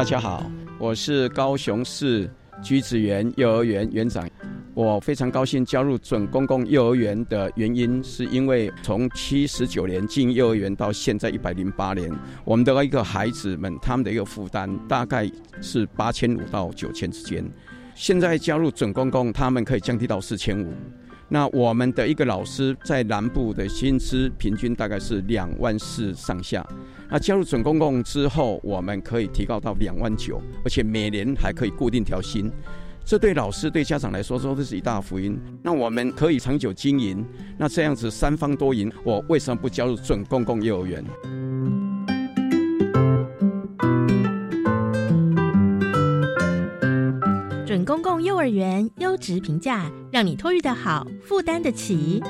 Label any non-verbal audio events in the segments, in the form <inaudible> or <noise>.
大家好，我是高雄市橘子园幼儿园园长。我非常高兴加入准公共幼儿园的原因，是因为从七十九年进幼儿园到现在一百零八年，我们的一个孩子们他们的一个负担大概是八千五到九千之间。现在加入准公共，他们可以降低到四千五。那我们的一个老师在南部的薪资平均大概是两万四上下。那加入准公共之后，我们可以提高到两万九，而且每年还可以固定调薪。这对老师、对家长来说，说这是一大福音。那我们可以长久经营，那这样子三方多赢。我为什么不加入准公共幼儿园？公共幼儿园优质评价，让你托育的好，负担得起。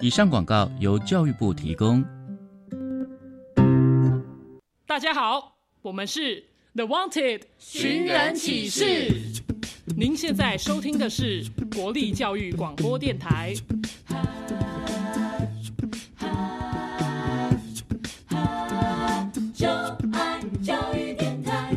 以上广告由教育部提供。大家好，我们是 The Wanted 寻人启事。您现在收听的是国立教育广播电台。就爱教育电台。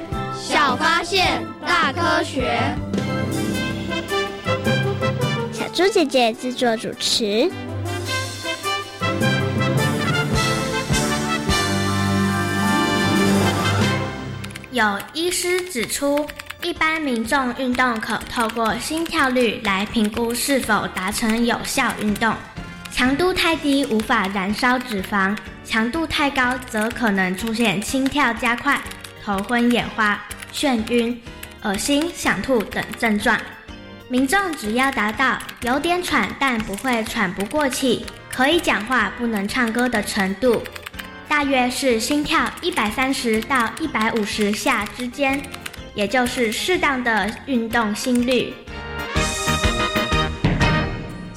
小发现，大科学。小猪姐姐制作主持。有医师指出，一般民众运动可透过心跳率来评估是否达成有效运动。强度太低无法燃烧脂肪，强度太高则可能出现心跳加快、头昏眼花、眩晕、恶心、想吐等症状。民众只要达到有点喘但不会喘不过气，可以讲话不能唱歌的程度，大约是心跳一百三十到一百五十下之间，也就是适当的运动心率。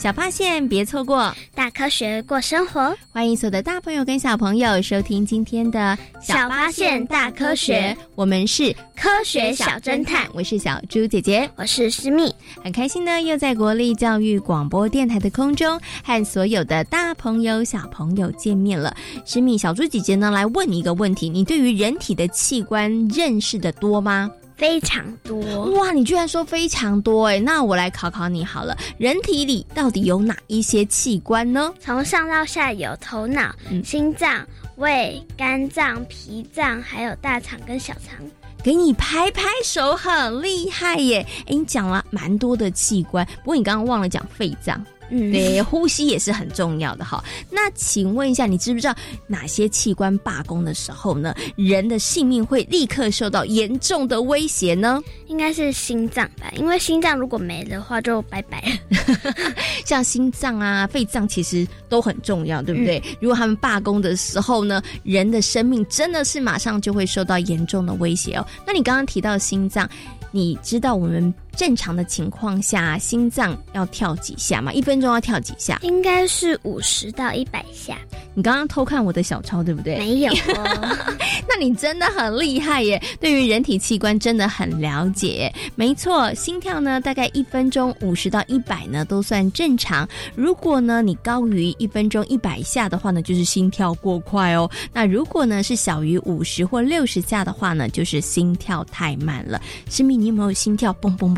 小发现，别错过大科学过生活。欢迎所有的大朋友跟小朋友收听今天的小发现大科学。我们是科学小侦探，我是小猪姐姐，我是思密。很开心呢，又在国立教育广播电台的空中和所有的大朋友小朋友见面了。思密，小猪姐姐呢来问你一个问题：你对于人体的器官认识的多吗？非常多哇！你居然说非常多哎，那我来考考你好了，人体里到底有哪一些器官呢？从上到下有头脑、心脏、胃、肝脏、脾脏，还有大肠跟小肠。给你拍拍手，很厉害耶！哎，你讲了蛮多的器官，不过你刚刚忘了讲肺脏。嗯，对，呼吸也是很重要的哈。那请问一下，你知不知道哪些器官罢工的时候呢，人的性命会立刻受到严重的威胁呢？应该是心脏吧，因为心脏如果没的话就拜拜了。<laughs> 像心脏啊、肺脏其实都很重要，对不对？如果他们罢工的时候呢，人的生命真的是马上就会受到严重的威胁哦。那你刚刚提到心脏。你知道我们正常的情况下，心脏要跳几下嘛？一分钟要跳几下？应该是五十到一百下。你刚刚偷看我的小抄，对不对？没有哦。<laughs> 那你真的很厉害耶！对于人体器官真的很了解。没错，心跳呢，大概一分钟五十到一百呢，都算正常。如果呢你高于一分钟一百下的话呢，就是心跳过快哦。那如果呢是小于五十或六十下的话呢，就是心跳太慢了。师密，你有没有心跳嘣嘣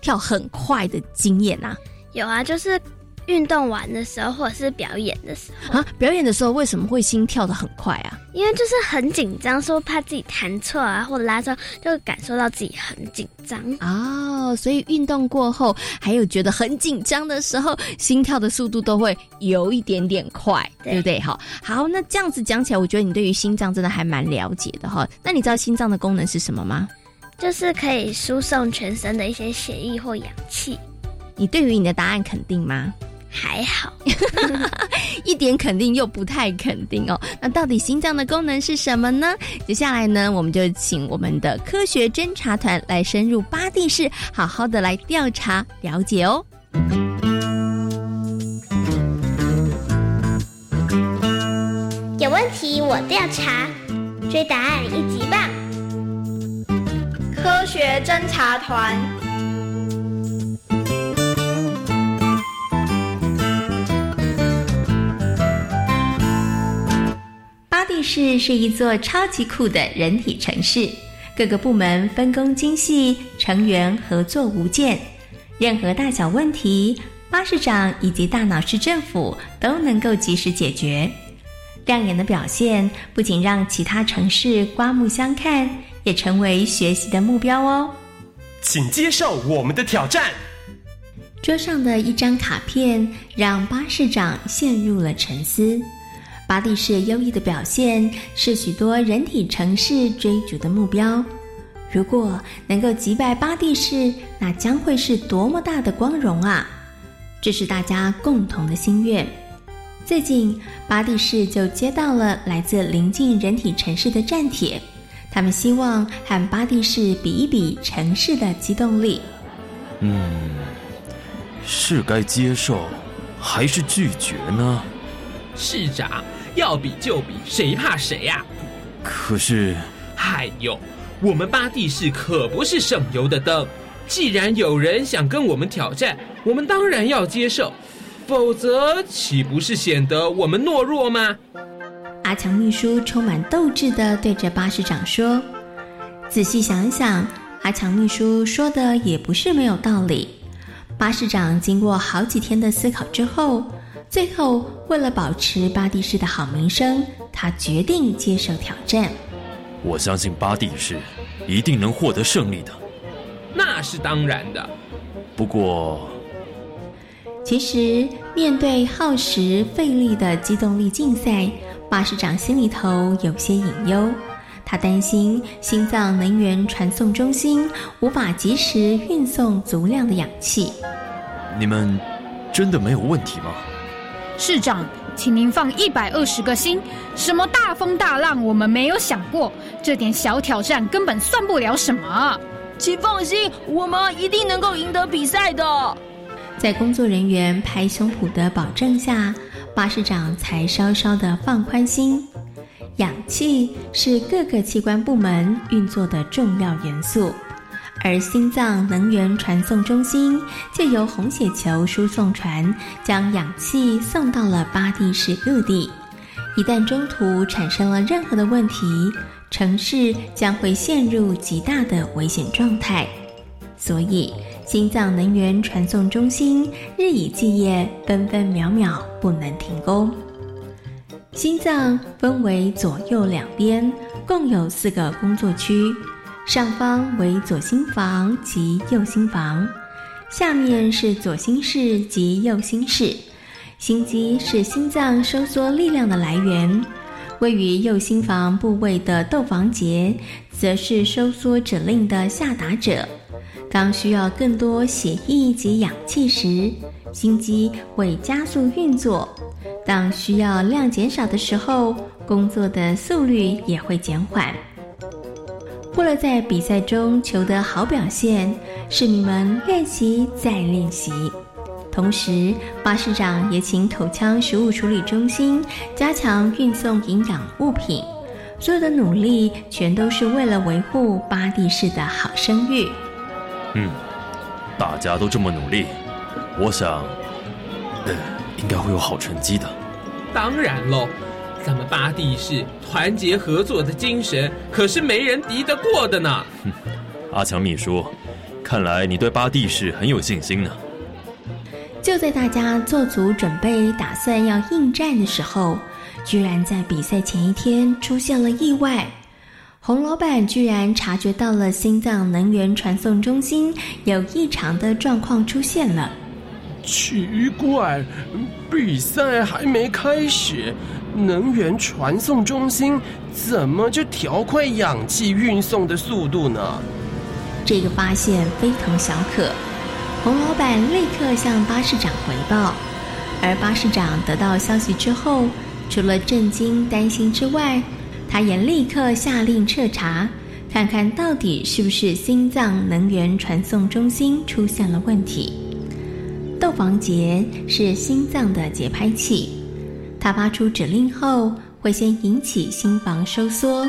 跳很快的经验啊？有啊，就是运动完的时候，或者是表演的时候啊。表演的时候为什么会心跳的很快啊？因为就是很紧张，说怕自己弹错啊，或者拉错，就感受到自己很紧张哦。所以运动过后，还有觉得很紧张的时候，心跳的速度都会有一点点快，对不对？好，好，那这样子讲起来，我觉得你对于心脏真的还蛮了解的哈。那你知道心脏的功能是什么吗？就是可以输送全身的一些血液或氧气。你对于你的答案肯定吗？还好，<laughs> 一点肯定又不太肯定哦。那到底心脏的功能是什么呢？接下来呢，我们就请我们的科学侦查团来深入巴地市，好好的来调查了解哦。有问题我调查，追答案一级棒！科学侦察团。巴蒂市是一座超级酷的人体城市，各个部门分工精细，成员合作无间。任何大小问题，巴士长以及大脑市政府都能够及时解决。亮眼的表现不仅让其他城市刮目相看，也成为学习的目标哦。请接受我们的挑战。桌上的一张卡片让巴士长陷入了沉思。巴蒂市优异的表现是许多人体城市追逐的目标。如果能够击败巴蒂市，那将会是多么大的光荣啊！这是大家共同的心愿。最近，巴蒂市就接到了来自邻近人体城市的站帖，他们希望和巴蒂市比一比城市的机动力。嗯，是该接受还是拒绝呢？市长要比就比，谁怕谁呀？可是，嗨哟！我们巴蒂市可不是省油的灯，既然有人想跟我们挑战，我们当然要接受，否则岂不是显得我们懦弱吗？阿强秘书充满斗志地对着巴士长说：“仔细想想，阿强秘书说的也不是没有道理。”巴士长经过好几天的思考之后，最后为了保持巴蒂市的好名声，他决定接受挑战。我相信巴蒂市一定能获得胜利的，那是当然的。不过，其实面对耗时费力的机动力竞赛，巴士长心里头有些隐忧。他担心心脏能源传送中心无法及时运送足量的氧气。你们真的没有问题吗？市长，请您放一百二十个心。什么大风大浪，我们没有想过。这点小挑战根本算不了什么。请放心，我们一定能够赢得比赛的。在工作人员拍胸脯的保证下，巴士长才稍稍的放宽心。氧气是各个器官部门运作的重要元素，而心脏能源传送中心借由红血球输送船将氧气送到了巴蒂市各地。一旦中途产生了任何的问题，城市将会陷入极大的危险状态。所以，心脏能源传送中心日以继夜、分分秒秒不能停工。心脏分为左右两边，共有四个工作区，上方为左心房及右心房，下面是左心室及右心室。心肌是心脏收缩力量的来源，位于右心房部位的窦房结，则是收缩指令的下达者。当需要更多血液及氧气时，心肌会加速运作。当需要量减少的时候，工作的速率也会减缓。为了在比赛中求得好表现，市民们练习再练习。同时，巴士长也请口腔食物处理中心加强运送营养物品。所有的努力全都是为了维护巴蒂市的好声誉。嗯，大家都这么努力，我想，呃，应该会有好成绩的。当然喽，咱们巴蒂市团结合作的精神可是没人敌得过的呢。哼，阿强秘书，看来你对巴蒂市很有信心呢。就在大家做足准备，打算要应战的时候，居然在比赛前一天出现了意外。洪老板居然察觉到了心脏能源传送中心有异常的状况出现了。奇怪，比赛还没开始，能源传送中心怎么就调快氧气运送的速度呢？这个发现非同小可。洪老板立刻向巴士长回报，而巴士长得到消息之后，除了震惊担心之外，他也立刻下令彻查，看看到底是不是心脏能源传送中心出现了问题。窦房结是心脏的节拍器，它发出指令后会先引起心房收缩，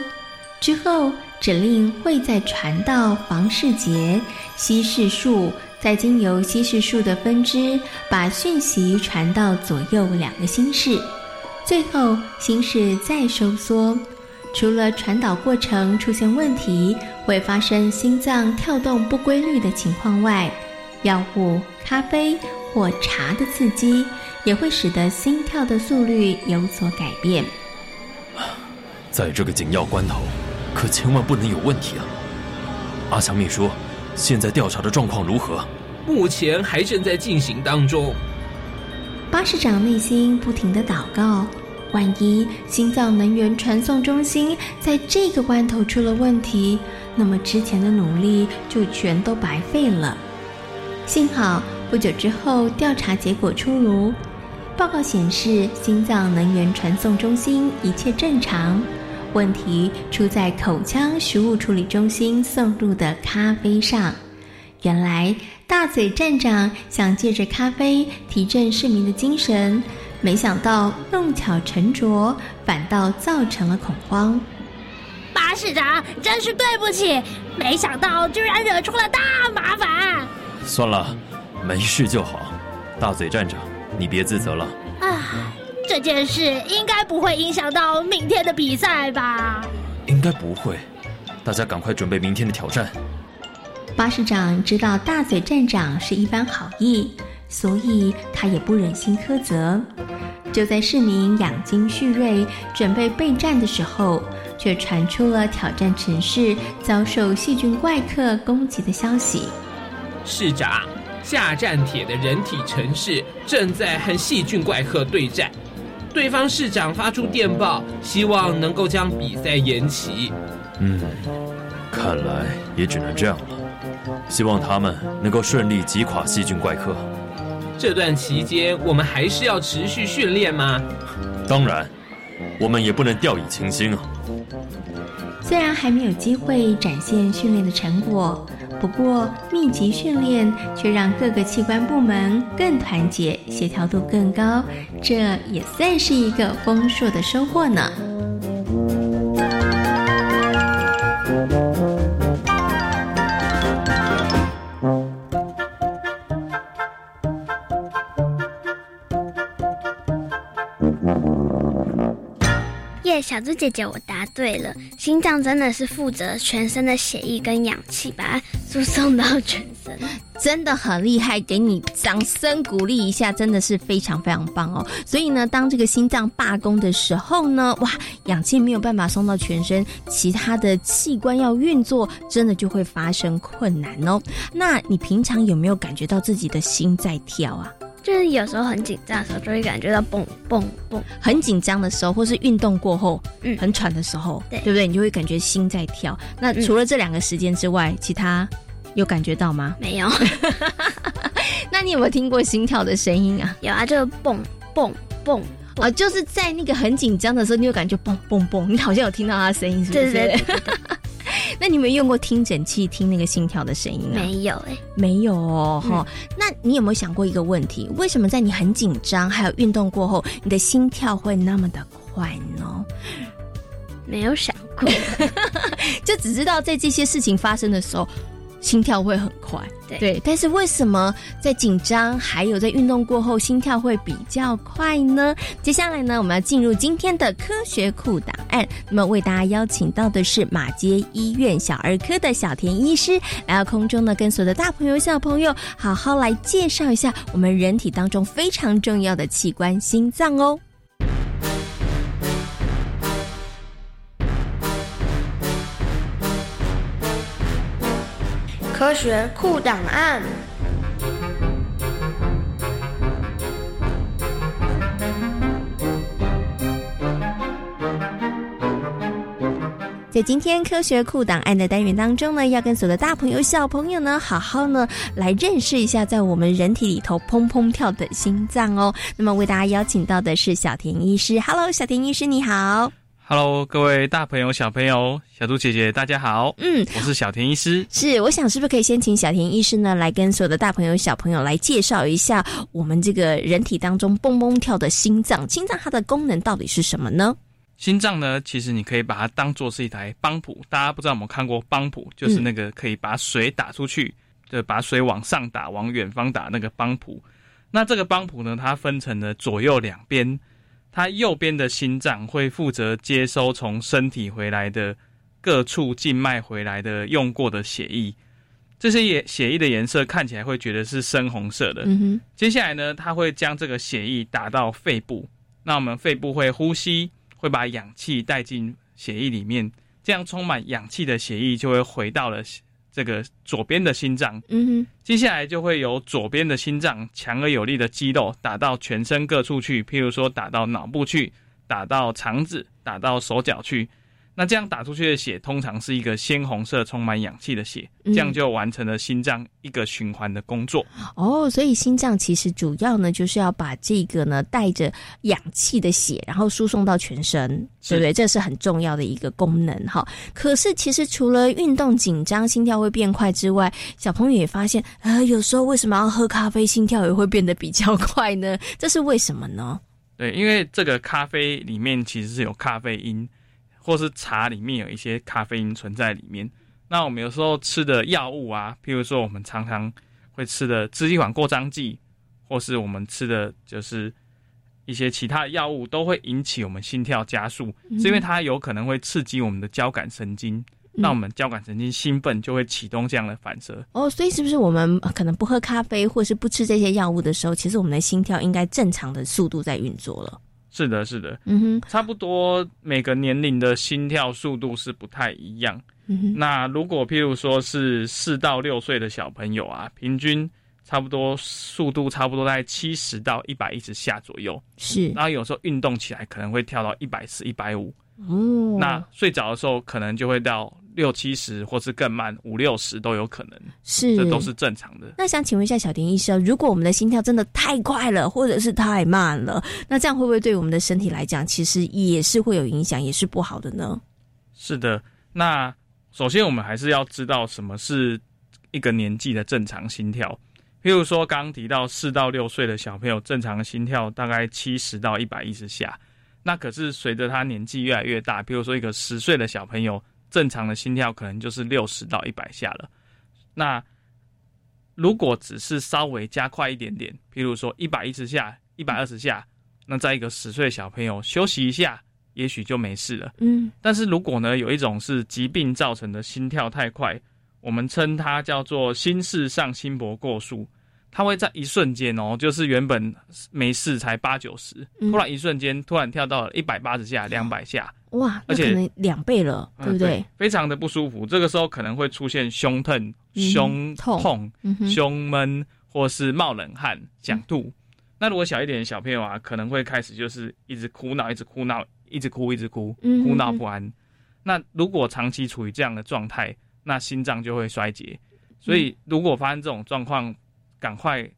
之后指令会再传到房室结、稀释束。再经由稀释束的分支，把讯息传到左右两个心室，最后心室再收缩。除了传导过程出现问题，会发生心脏跳动不规律的情况外，药物、咖啡或茶的刺激，也会使得心跳的速率有所改变。在这个紧要关头，可千万不能有问题啊！阿强秘书。现在调查的状况如何？目前还正在进行当中。巴士长内心不停的祷告：万一心脏能源传送中心在这个关头出了问题，那么之前的努力就全都白费了。幸好不久之后调查结果出炉，报告显示心脏能源传送中心一切正常。问题出在口腔食物处理中心送入的咖啡上。原来大嘴站长想借着咖啡提振市民的精神，没想到弄巧成拙，反倒造成了恐慌。巴士长，真是对不起，没想到居然惹出了大麻烦。算了，没事就好。大嘴站长，你别自责了。啊。这件事应该不会影响到明天的比赛吧？应该不会，大家赶快准备明天的挑战。巴士长知道大嘴站长是一番好意，所以他也不忍心苛责。就在市民养精蓄锐、准备备战的时候，却传出了挑战城市遭受细菌怪客攻击的消息。市长，下战铁的人体城市正在和细菌怪客对战。对方市长发出电报，希望能够将比赛延期。嗯，看来也只能这样了。希望他们能够顺利击垮细菌怪客。这段期间，我们还是要持续训练吗？当然，我们也不能掉以轻心啊。虽然还没有机会展现训练的成果。不过，密集训练却让各个器官部门更团结，协调度更高，这也算是一个丰硕的收获呢。小猪姐姐，我答对了。心脏真的是负责全身的血液跟氧气，把它输送到全身，真的很厉害，给你掌声鼓励一下，真的是非常非常棒哦。所以呢，当这个心脏罢工的时候呢，哇，氧气没有办法送到全身，其他的器官要运作，真的就会发生困难哦。那你平常有没有感觉到自己的心在跳啊？就是有时候很紧张的时候，就会感觉到蹦蹦蹦。很紧张的时候，或是运动过后，嗯，很喘的时候，对不对？你就会感觉心在跳。那除了这两个时间之外，其他有感觉到吗？没有。<laughs> 那你有没有听过心跳的声音啊？有啊，就蹦蹦蹦啊，就是在那个很紧张的时候，你有感觉蹦蹦蹦，你好像有听到他的声音，是不是？对对对。那你有没有用过听诊器听那个心跳的声音啊？没有哎、没有哦，嗯哈、那你有没有想过一个问题？为什么在你很紧张还有运动过后，你的心跳会那么的快呢？没有想过，<laughs> 就只知道在这些事情发生的时候，心跳会很快。对但是为什么在紧张还有在运动过后，心跳会比较快呢？接下来呢，我们要进入今天的科学库档案。那么为大家邀请到的是马街医院小儿科的小田医师来到空中呢，跟所有的大朋友小朋友好好来介绍一下我们人体当中非常重要的器官——心脏哦。科学库档案。在今天科学库档案的单元当中呢，要跟所有的大朋友、小朋友呢，好好呢来认识一下在我们人体里头砰砰跳的心脏哦。那么为大家邀请到的是小田医师，Hello，小田医师你好。Hello，各位大朋友、小朋友、小猪姐姐，大家好。嗯，我是小田医师。是，我想是不是可以先请小田医师呢，来跟所有的大朋友、小朋友来介绍一下我们这个人体当中蹦蹦跳的心脏？心脏它的功能到底是什么呢？心脏呢，其实你可以把它当做是一台帮浦。大家不知道有没有看过帮浦，就是那个可以把水打出去，就把水往上打、往远方打那个帮浦。那这个帮浦呢，它分成了左右两边。它右边的心脏会负责接收从身体回来的各处静脉回来的用过的血液，这些液血液的颜色看起来会觉得是深红色的。嗯，接下来呢，它会将这个血液打到肺部，那我们肺部会呼吸，会把氧气带进血液里面，这样充满氧气的血液就会回到了这个左边的心脏。嗯哼，接下来就会由左边的心脏强而有力的肌肉打到全身各处去，譬如说打到脑部去，打到肠子，打到手脚去。那这样打出去的血通常是一个鲜红色、充满氧气的血，嗯这样就完成了心脏一个循环的工作。哦，所以心脏其实主要呢，就是要把这个呢带着氧气的血，然后输送到全身，对不对？这是很重要的一个功能哈。可是其实除了运动紧张，心跳会变快之外，小朋友也发现，呃，有时候为什么要喝咖啡，心跳也会变得比较快呢？这是为什么呢？对，因为这个咖啡里面其实是有咖啡因，或是茶里面有一些咖啡因存在里面。那我们有时候吃的药物啊，譬如说我们常常会吃的支气管扩张剂，或是我们吃的就是一些其他的药物，都会引起我们心跳加速，嗯是因为它有可能会刺激我们的交感神经，那我们交感神经兴奋，就会启动这样的反射。哦，所以是不是我们呃可能不喝咖啡，或是不吃这些药物的时候，其实我们的心跳应该正常的速度在运作了？是的，是的，嗯哼，差不多每个年龄的心跳速度是不太一样。嗯哼，那如果譬如说是四到六岁的小朋友啊，平均差不多速度差不多在七十到一百一十下左右，是，然后有时候运动起来可能会跳到一百四、一百五。哦，那睡着的时候可能就会到六七十，或是更慢五六十都有可能，是这都是正常的。那想请问一下小田医生，如果我们的心跳真的太快了，或者是太慢了，那这样会不会对我们的身体来讲，其实也是会有影响，也是不好的呢？是的，那首先我们还是要知道什么是一个年纪的正常心跳。譬如说，刚刚提到四到六岁的小朋友，正常的心跳大概七十到一百一十下。那可是随着他年纪越来越大，比如说一个十岁的小朋友，正常的心跳可能就是六十到一百下了。那如果只是稍微加快一点点，譬如说一百一十下、一百二十下，那在一个十岁小朋友休息一下，也许就没事了。嗯，但是如果呢，有一种是疾病造成的心跳太快，我们称它叫做心室上心搏过速，它会在一瞬间哦，就是原本没事才八九十，嗯突然一瞬间突然跳到了一百八十下、两百下，哇，那而且可能两倍了，嗯对不对？非常的不舒服。这个时候可能会出现胸疼、嗯胸痛胸闷，或是冒冷汗、想吐。那如果小一点的小朋友啊，可能会开始就是一直哭闹，一直哭闹，一直哭，一直哭，嗯哭闹不安。那如果长期处于这样的状态，那心脏就会衰竭。所以如果发生这种状况，赶快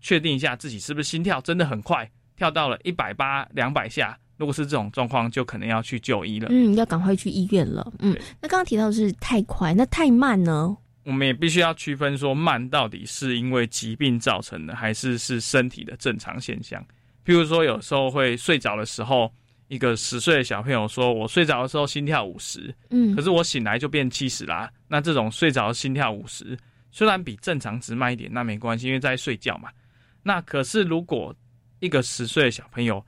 确定一下自己是不是心跳真的很快，跳到了一百八、两百下，如果是这种状况，就可能要去就医了。嗯，要赶快去医院了。嗯，那刚刚提到的是太快，那太慢呢？我们也必须要区分说，慢到底是因为疾病造成的，还是是身体的正常现象。譬如说，有时候会睡着的时候，一个十岁的小朋友说：“我睡着的时候心跳五十，嗯，可是我醒来就变七十啦。”那这种睡着心跳五十，虽然比正常值慢一点，那没关系，因为在睡觉嘛。那可是如果一个十岁的小朋友，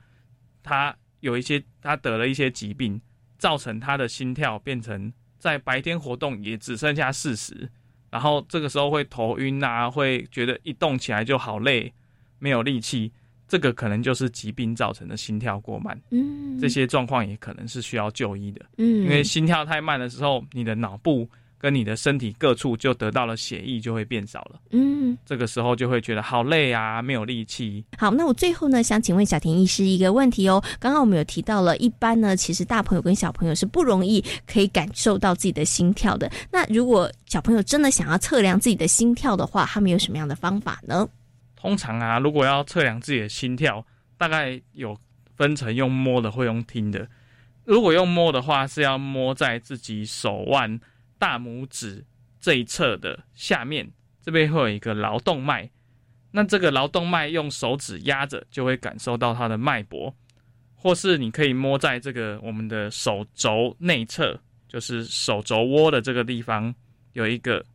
他有一些他得了一些疾病，造成他的心跳变成在白天活动也只剩下四十。然后这个时候会头晕啊，会觉得一动起来就好累，没有力气，这个可能就是疾病造成的心跳过慢。嗯，这些状况也可能是需要就医的。嗯，因为心跳太慢的时候，你的脑部跟你的身体各处就得到了血液就会变少了。嗯，这个时候就会觉得好累啊，没有力气。好，那我最后呢，想请问小田医师一个问题哦。刚刚我们有提到了，一般呢，其实大朋友跟小朋友是不容易可以感受到自己的心跳的。那如果小朋友真的想要测量自己的心跳的话，他们有什么样的方法呢？通常啊，如果要测量自己的心跳，大概有分成用摸的，会用听的。如果用摸的话，是要摸在自己手腕大拇指这一侧的下面，这边会有一个劳动脉。那这个劳动脉用手指压着，就会感受到它的脉搏。或是你可以摸在这个我们的手肘内侧，就是手肘窝的这个地方，有一个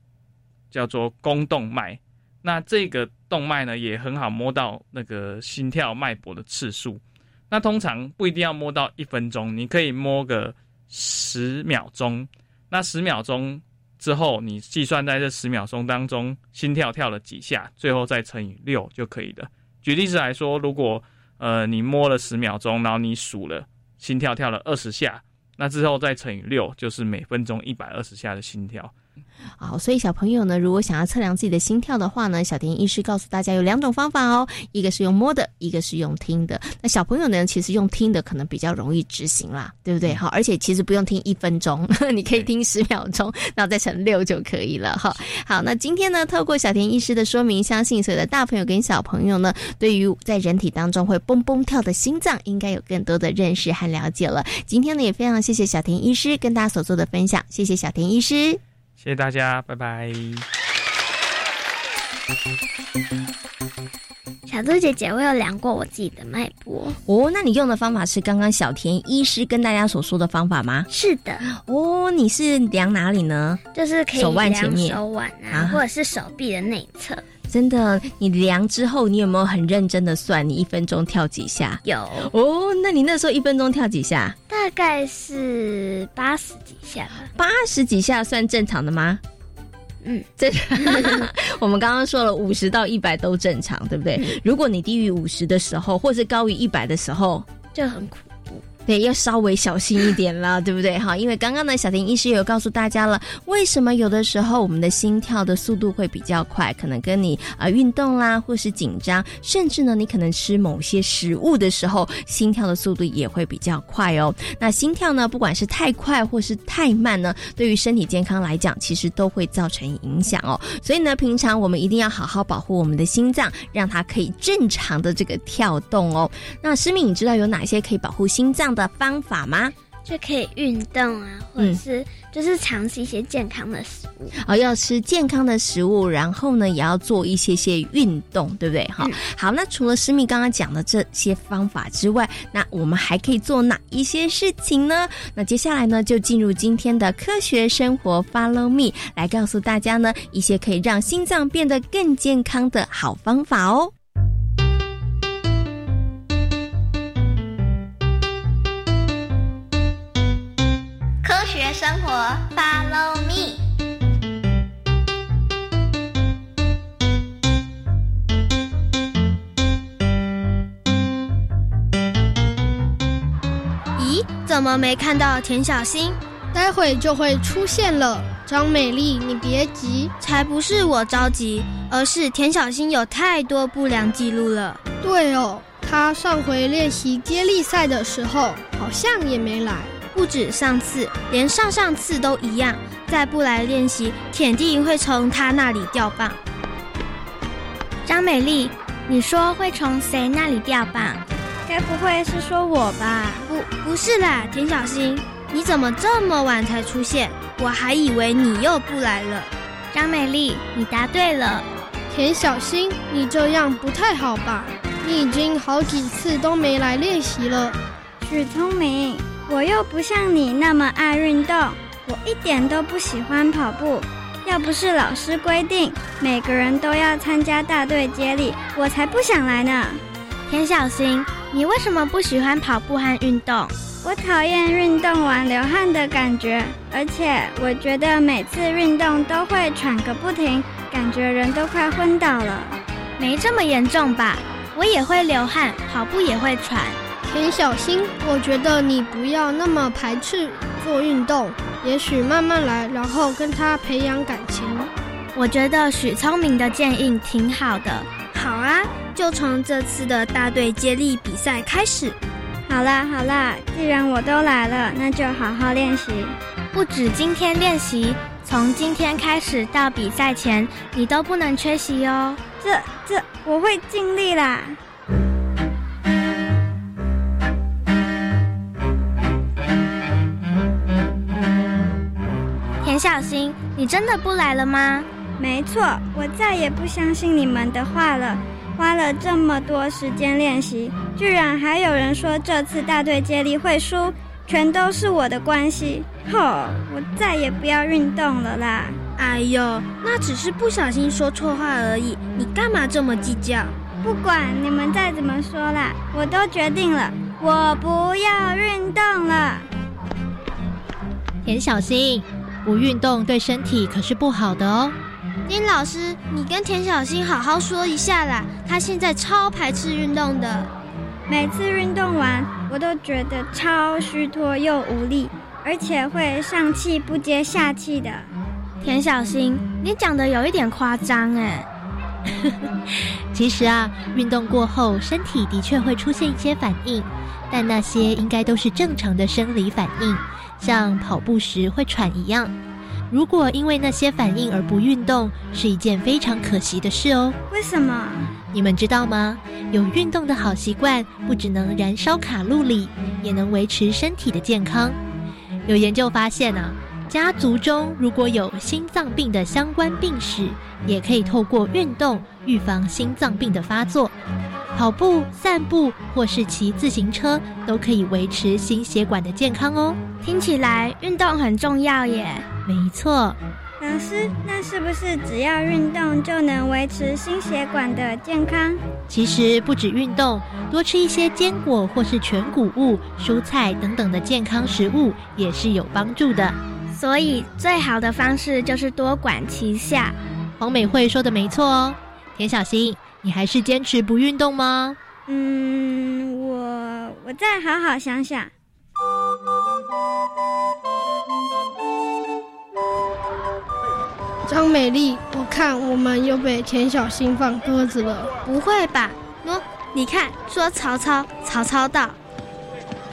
叫做肱动脉。那这个动脉呢，也很好摸到那个心跳脉搏的次数。那通常不一定要摸到一分钟，你可以摸个十秒钟。那十秒钟之后，你计算在这十秒钟当中心跳跳了几下，最后再乘以六就可以了。举例子来说，如果呃你摸了十秒钟，然后你数了心跳跳了二十下，那之后再乘以六，就是每分钟一百二十下的心跳。好，所以小朋友呢，如果想要测量自己的心跳的话呢，小田医师告诉大家有两种方法哦，一个是用摸的，一个是用听的。那小朋友呢，其实用听的可能比较容易执行啦，对不对？好，而且其实不用听一分钟，<laughs> 你可以听十秒钟，<laughs> 然后再乘六就可以了哈。好，那今天呢，透过小田医师的说明，相信所有的大朋友跟小朋友呢，对于在人体当中会蹦蹦跳的心脏，应该有更多的认识和了解了。今天呢，也非常谢谢小田医师跟大家所做的分享，谢谢小田医师。谢谢大家，拜拜。小猪姐姐，我有量过我自己的脉搏哦。那你用的方法是刚刚小田医师跟大家所说的方法吗？是的。哦，你是量哪里呢？就是可以手腕前面、手腕啊，或者是手臂的内侧。真的，你量之后，你有没有很认真的算你一分钟跳几下？有哦。那你那时候一分钟跳几下？大概是八十几下。八十几下算正常的吗？嗯，这 <laughs> 我们刚刚说了，五十到一百都正常，对不对？如果你低于五十的时候，或是高于一百的时候，就很苦。对，要稍微小心一点了，<laughs> 对不对？哈，因为刚刚呢，小田医师有告诉大家了，为什么有的时候我们的心跳的速度会比较快，可能跟你啊运动啦，或是紧张，甚至呢，你可能吃某些食物的时候，心跳的速度也会比较快哦。那心跳呢，不管是太快或是太慢呢，对于身体健康来讲，其实都会造成影响哦。所以呢，平常我们一定要好好保护我们的心脏，让它可以正常的这个跳动哦。那诗敏，你知道有哪些可以保护心脏的方法吗？就可以运动啊，或者是就是尝试一些健康的食物。哦，要吃健康的食物，然后呢，也要做一些些运动，对不对？哈、好，那除了诗敏刚刚讲的这些方法之外，那我们还可以做哪一些事情呢？那接下来呢，就进入今天的科学生活，Follow me，来告诉大家呢一些可以让心脏变得更健康的好方法哦。生活，Follow me。咦，怎么没看到田小新？待会就会出现了。张美丽，你别急，才不是我着急，而是田小新有太多不良记录了。对哦，他上回练习接力赛的时候，好像也没来。不止上次，连上上次都一样。再不来练习，田地会从他那里掉棒。张美丽，你说会从谁那里掉棒？该不会是说我吧？不，不是啦，田小新，你怎么这么晚才出现？我还以为你又不来了。张美丽，你答对了。田小新，你这样不太好吧？你已经好几次都没来练习了。许聪明，我又不像你那么爱运动，我一点都不喜欢跑步。要不是老师规定每个人都要参加大队接力，我才不想来呢。田小新，你为什么不喜欢跑步和运动？我讨厌运动完流汗的感觉，而且我觉得每次运动都会喘个不停，感觉人都快昏倒了。没这么严重吧？我也会流汗，跑步也会喘。田小新，我觉得你不要那么排斥做运动，也许慢慢来，然后跟他培养感情。我觉得许聪明的建议挺好的。好啊，就从这次的大队接力比赛开始。好啦好啦，既然我都来了，那就好好练习。不止今天练习，从今天开始到比赛前，你都不能缺席哦。这这，我会尽力啦。小新，你真的不来了吗？没错，我再也不相信你们的话了。花了这么多时间练习，居然还有人说这次大队接力会输，全都是我的关系。吼，我再也不要运动了啦！哎呦，那只是不小心说错话而已，你干嘛这么计较？不管你们再怎么说啦，我都决定了，我不要运动了。田小新，不运动对身体可是不好的哦。丁老师，你跟田小新好好说一下啦，他现在超排斥运动的，每次运动完我都觉得超虚脱又无力，而且会上气不接下气的。田小新，你讲的有一点夸张哎。其实啊，运动过后身体的确会出现一些反应，但那些应该都是正常的生理反应，像跑步时会喘一样。如果因为那些反应而不运动，是一件非常可惜的事哦。为什么？你们知道吗？有运动的好习惯，不只能燃烧卡路里，也能维持身体的健康。有研究发现啊，家族中如果有心脏病的相关病史，也可以透过运动预防心脏病的发作。跑步、散步或是骑自行车，都可以维持心血管的健康哦。听起来运动很重要耶。没错。老师，那是不是只要运动就能维持心血管的健康？其实不止运动，多吃一些坚果或是全谷物、蔬菜等等的健康食物也是有帮助的。所以最好的方式就是多管齐下。黄美惠说的没错哦，田小新。你还是坚持不运动吗？嗯，我我再好好想想。张美丽，我看我们又被田小新放鸽子了。不会吧？喏，你看，说曹操，曹操到。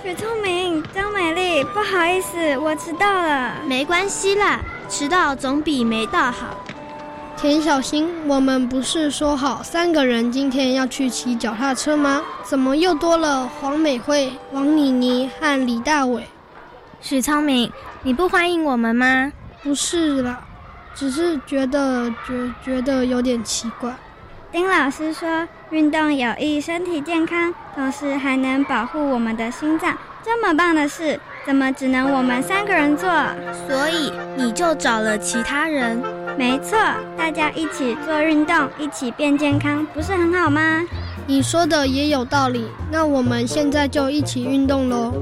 许聪明，张美丽，不好意思，我迟到了。没关系啦，迟到总比没到好。田小新，我们不是说好三个人今天要去骑脚踏车吗？怎么又多了黄美惠、王妮妮和李大伟？许聪明，你不欢迎我们吗？不是啦，只是觉得觉觉得有点奇怪。丁老师说，运动有益身体健康，同时还能保护我们的心脏，这么棒的事，怎么只能我们三个人做？所以你就找了其他人。没错，大家一起做运动，一起变健康，不是很好吗？你说的也有道理，那我们现在就一起运动喽。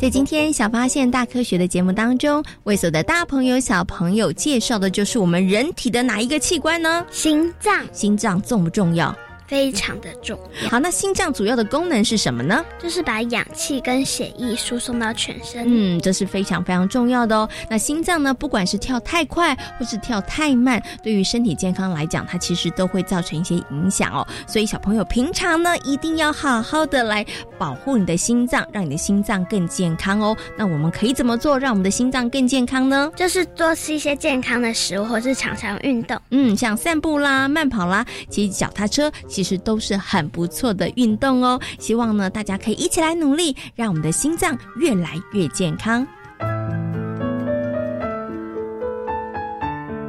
在今天《小发现大科学》的节目当中，为所有的大朋友、小朋友介绍的就是我们人体的哪一个器官呢？心脏。心脏重不重要？非常的重要。好，那心脏主要的功能是什么呢？就是把氧气跟血液输送到全身。嗯，这是非常非常重要的哦。那心脏呢，不管是跳太快或是跳太慢，对于身体健康来讲，它其实都会造成一些影响哦。所以小朋友平常呢，一定要好好的来保护你的心脏，让你的心脏更健康哦。那我们可以怎么做，让我们的心脏更健康呢？就是多吃一些健康的食物，或是常常运动。嗯，像散步啦、慢跑啦、骑脚踏车，其实都是很不错的运动哦。希望呢，大家可以一起来努力，让我们的心脏越来越健康。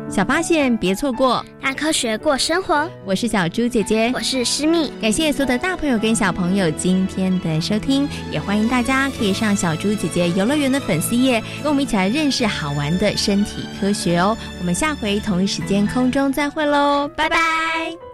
小发现，别错过大科学过生活。我是小猪姐姐，我是诗密。感谢所有的大朋友跟小朋友今天的收听，也欢迎大家可以上小猪姐姐游乐园的粉丝页，跟我们一起来认识好玩的身体科学哦。我们下回同一时间空中再会喽，拜拜。